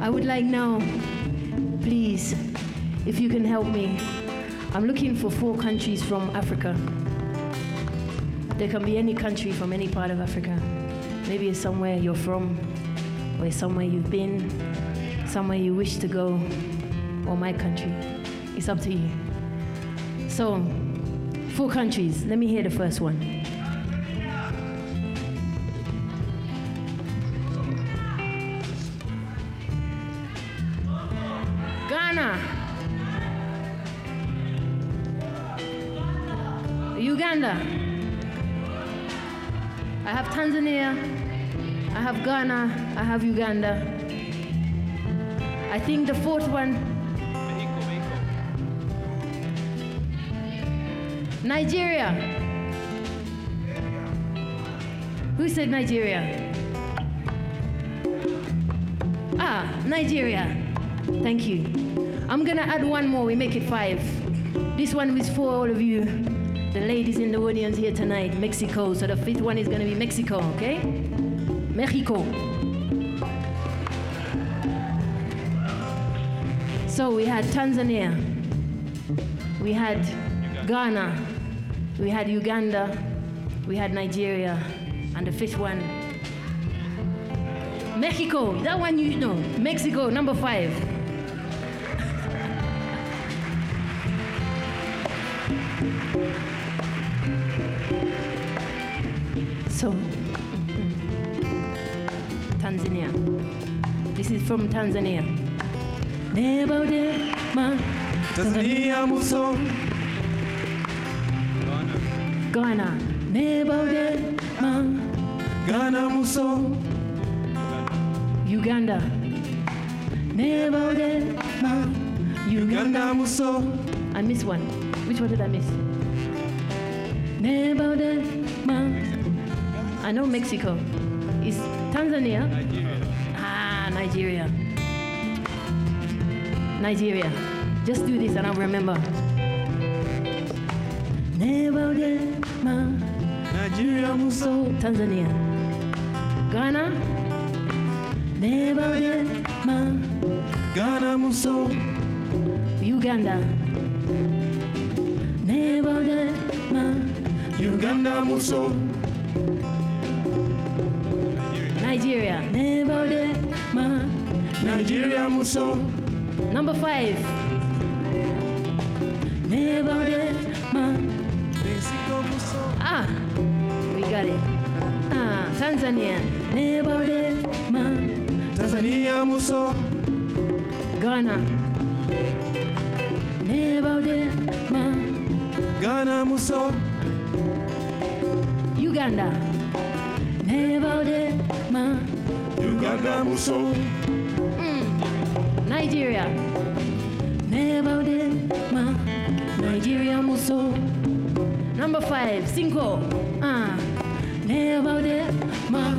I would like now, please, if you can help me. I'm looking for four countries from Africa. There can be any country from any part of Africa. Maybe it's somewhere you're from, or somewhere you've been, somewhere you wish to go, or my country. It's up to you. So, four countries. Let me hear the first one. Ghana. Uganda. I have Tanzania. I have Ghana. I have Uganda. I think the fourth one. Nigeria. Who said Nigeria? Ah, Nigeria. Thank you. I'm gonna add one more, we make it five. This one is for all of you, the ladies in the audience here tonight, Mexico. So the fifth one is gonna be Mexico, okay? Mexico. So we had Tanzania, we had Ghana, we had Uganda, we had Nigeria, and the fifth one, Mexico. That one you know. Mexico, number five. So, Tanzania. This is from Tanzania. Never did my Tanzania muso Ghana. Never did my Ghana muso Uganda. Never did my Uganda muso I missed one. Which one did I miss? Never did my I know Mexico. Is Tanzania? Ah, Nigeria. Nigeria. Just do this and I'll remember. Never did my Nigeria muso Tanzania. Ghana. Never did my Ghana muso Uganda. My Uganda muso Nigeria. Never did my Nigeria muso number five. Never did my ah. We got it. Ah, Tanzania. Never did my Tanzania muso Ghana. Never did my Ghana muso Uganda. My Uganda muso Nigeria. Never did my Nigeria muso. Number five, cinco. Ah, did my.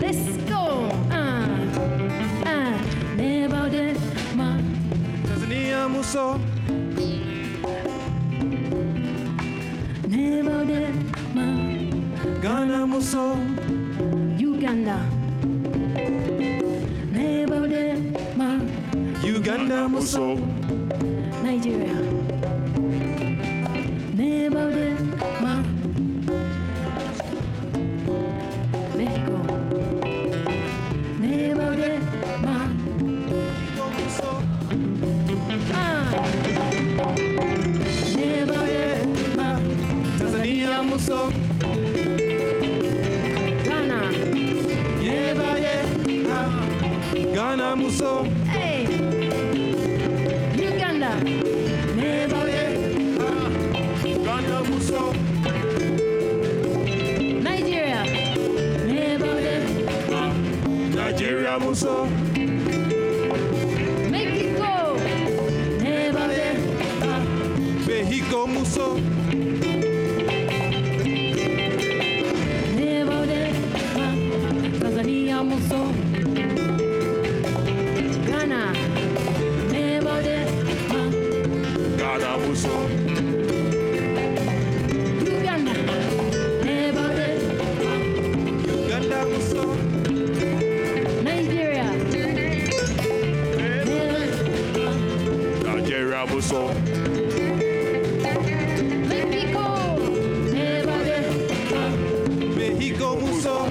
Let's go. Ah, ah, never did my. Tanzania muso Ghana muso Uganda. Never did my Uganda muso Nigeria. Never did my Mexico. Never did my ah. Never did my Tanzania muso Ghana muso Hey. Uganda. Never did Ghana muso Nigeria. Nigeria muso Muso.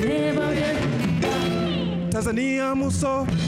Nevada, Tanzania muso. Oh.